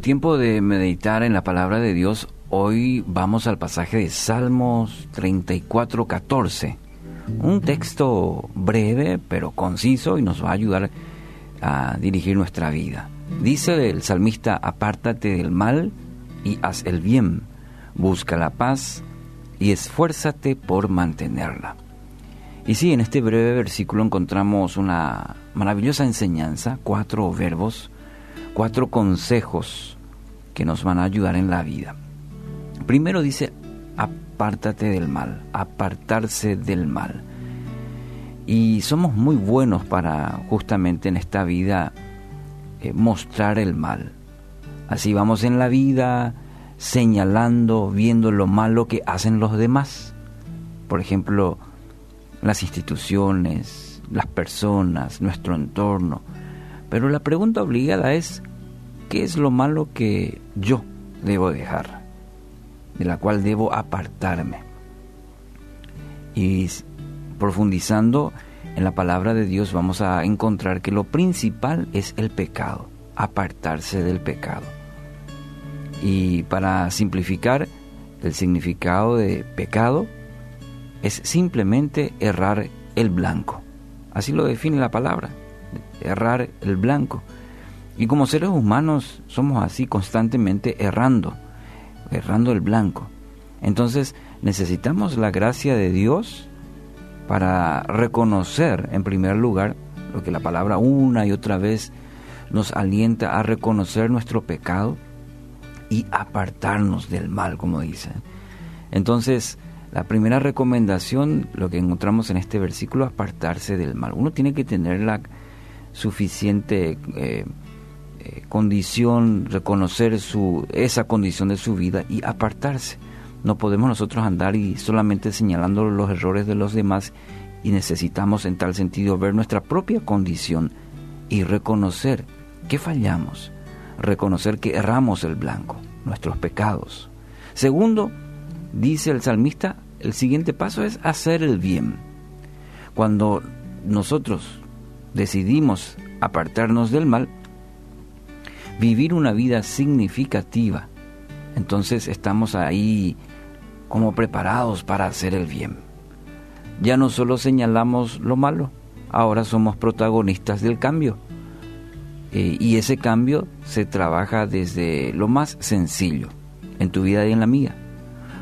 tiempo de meditar en la palabra de Dios, hoy vamos al pasaje de Salmos 34, 14. Un texto breve pero conciso y nos va a ayudar a dirigir nuestra vida. Dice el salmista, apártate del mal y haz el bien, busca la paz y esfuérzate por mantenerla. Y sí, en este breve versículo encontramos una maravillosa enseñanza, cuatro verbos, cuatro consejos que nos van a ayudar en la vida. Primero dice, apártate del mal, apartarse del mal. Y somos muy buenos para justamente en esta vida eh, mostrar el mal. Así vamos en la vida señalando, viendo lo malo que hacen los demás. Por ejemplo, las instituciones, las personas, nuestro entorno. Pero la pregunta obligada es, ¿qué es lo malo que yo debo dejar? De la cual debo apartarme. Y profundizando en la palabra de Dios vamos a encontrar que lo principal es el pecado, apartarse del pecado. Y para simplificar, el significado de pecado es simplemente errar el blanco. Así lo define la palabra, errar el blanco. Y como seres humanos somos así constantemente errando, errando el blanco. Entonces necesitamos la gracia de Dios para reconocer en primer lugar lo que la palabra una y otra vez nos alienta a reconocer nuestro pecado y apartarnos del mal, como dice. Entonces, la primera recomendación, lo que encontramos en este versículo, apartarse del mal. Uno tiene que tener la suficiente eh, eh, condición, reconocer su, esa condición de su vida y apartarse. No podemos nosotros andar y solamente señalando los errores de los demás y necesitamos en tal sentido ver nuestra propia condición y reconocer que fallamos, reconocer que erramos el blanco, nuestros pecados. Segundo, dice el salmista, el siguiente paso es hacer el bien. Cuando nosotros decidimos apartarnos del mal, vivir una vida significativa, entonces estamos ahí como preparados para hacer el bien. Ya no solo señalamos lo malo, ahora somos protagonistas del cambio. Eh, y ese cambio se trabaja desde lo más sencillo, en tu vida y en la mía.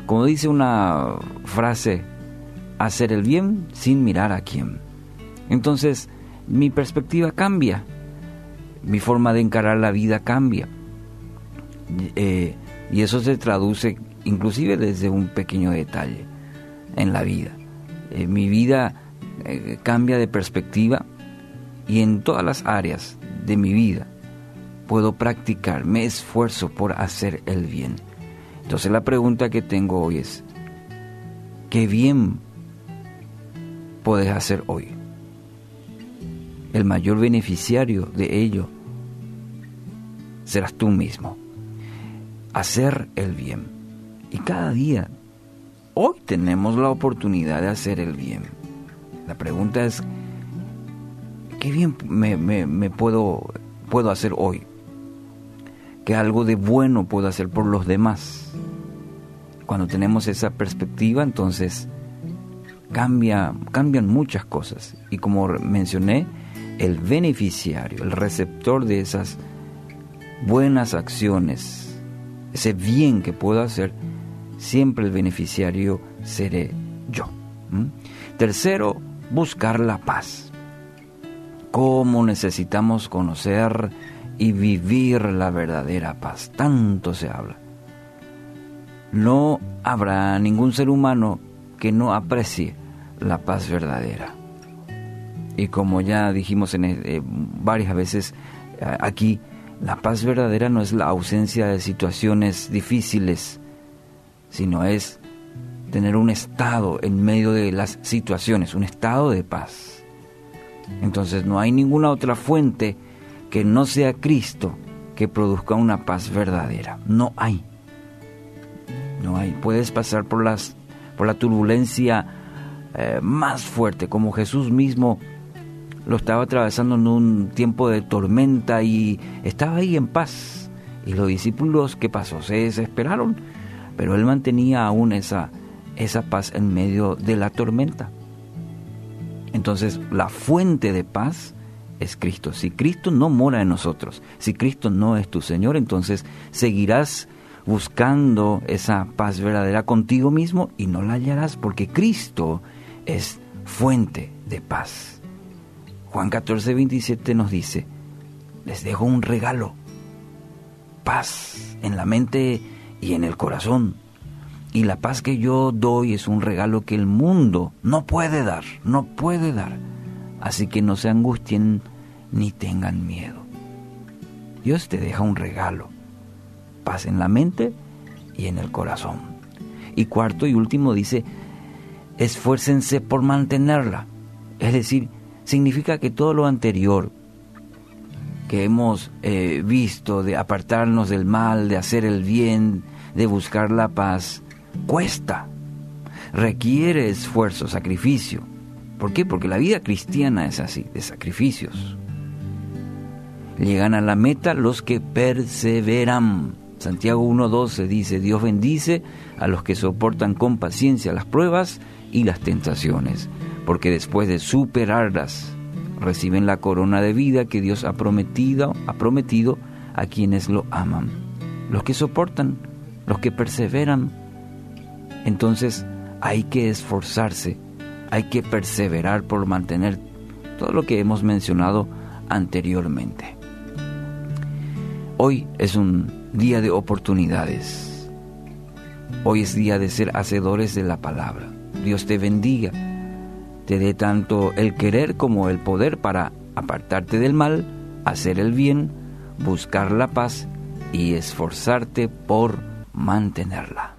Como dice una frase, hacer el bien sin mirar a quién. Entonces, mi perspectiva cambia, mi forma de encarar la vida cambia. Eh, y eso se traduce inclusive desde un pequeño detalle en la vida. Eh, mi vida cambia de perspectiva y en todas las áreas de mi vida puedo practicar, me esfuerzo por hacer el bien. Entonces la pregunta que tengo hoy es, ¿qué bien puedes hacer hoy? El mayor beneficiario de ello serás tú mismo. Hacer el bien. Y cada día, hoy tenemos la oportunidad de hacer el bien. La pregunta es, qué bien me, puedo, puedo hacer hoy, que algo de bueno puedo hacer por los demás. Cuando tenemos esa perspectiva, entonces cambia, cambian muchas cosas. Y como mencioné, el beneficiario, el receptor de esas buenas acciones, ese bien que puedo hacer, siempre el beneficiario seré yo. Tercero, buscar la paz cómo necesitamos conocer y vivir la verdadera paz. Tanto se habla. No habrá ningún ser humano que no aprecie la paz verdadera. Y como ya dijimos en, eh, varias veces eh, aquí, la paz verdadera no es la ausencia de situaciones difíciles, sino es tener un estado en medio de las situaciones, un estado de paz. Entonces no hay ninguna otra fuente que no sea Cristo que produzca una paz verdadera. No hay. No hay. Puedes pasar por, las, por la turbulencia eh, más fuerte, como Jesús mismo lo estaba atravesando en un tiempo de tormenta y estaba ahí en paz. Y los discípulos, ¿qué pasó? Se desesperaron, pero él mantenía aún esa, esa paz en medio de la tormenta. Entonces, la fuente de paz es Cristo. Si Cristo no mora en nosotros, si Cristo no es tu Señor, entonces seguirás buscando esa paz verdadera contigo mismo y no la hallarás porque Cristo es fuente de paz. Juan 14, 27 nos dice, les dejo un regalo, paz en la mente y en el corazón. Y la paz que yo doy es un regalo que el mundo no puede dar, no puede dar. Así que no se angustien ni tengan miedo. Dios te deja un regalo, paz en la mente y en el corazón. Y cuarto y último dice, esfuércense por mantenerla. Es decir, significa que todo lo anterior que hemos eh, visto de apartarnos del mal, de hacer el bien, de buscar la paz, cuesta, requiere esfuerzo, sacrificio. ¿Por qué? Porque la vida cristiana es así, de sacrificios. Llegan a la meta los que perseveran. Santiago 1.12 dice, Dios bendice a los que soportan con paciencia las pruebas y las tentaciones, porque después de superarlas reciben la corona de vida que Dios ha prometido, ha prometido a quienes lo aman. Los que soportan, los que perseveran, entonces hay que esforzarse, hay que perseverar por mantener todo lo que hemos mencionado anteriormente. Hoy es un día de oportunidades. Hoy es día de ser hacedores de la palabra. Dios te bendiga, te dé tanto el querer como el poder para apartarte del mal, hacer el bien, buscar la paz y esforzarte por mantenerla.